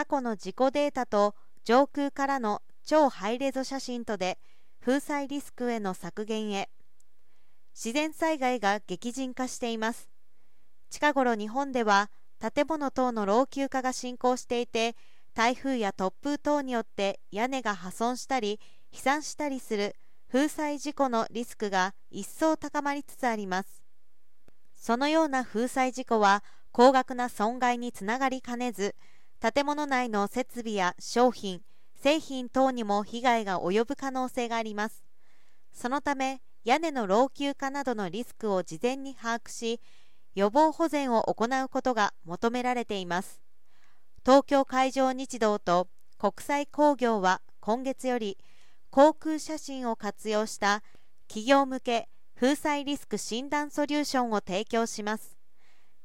過去の事故データと上空からの超ハイレゾ写真とで風災リスクへの削減へ。自然災害が激甚化しています。近頃日本では建物等の老朽化が進行していて台風や突風等によって屋根が破損したり飛散したりする風災事故のリスクが一層高まりつつあります。そのような風災事故は高額な損害につながりかねず建物内の設備や商品製品等にも被害が及ぶ可能性があります。そのため屋根の老朽化などのリスクを事前に把握し予防保全を行うことが求められています。東京海上日動と国際工業は今月より航空写真を活用した企業向け風災リスク診断ソリューションを提供します。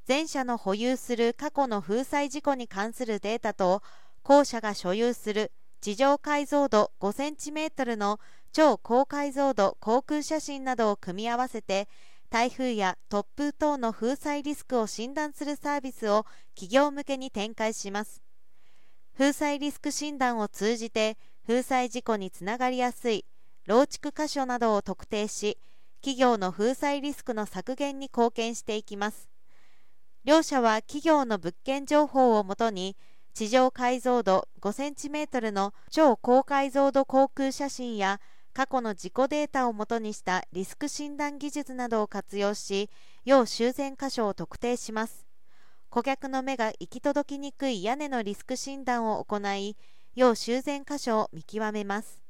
全社の保有する過去の風災事故に関するデータと後者が所有する地上解像度 5cm の超高解像度航空写真などを組み合わせて台風や突風等の風災リスクを診断するサービスを企業向けに展開します。風災リスク診断を通じて風災事故につながりやすい老築箇所などを特定し企業の風災リスクの削減に貢献していきます。両社は企業の物件情報をもとに地上解像度 5cm の超高解像度航空写真や過去の事故データをもとにしたリスク診断技術などを活用し要修繕箇所を特定します。顧客の目が行き届きにくい屋根のリスク診断を行い要修繕箇所を見極めます。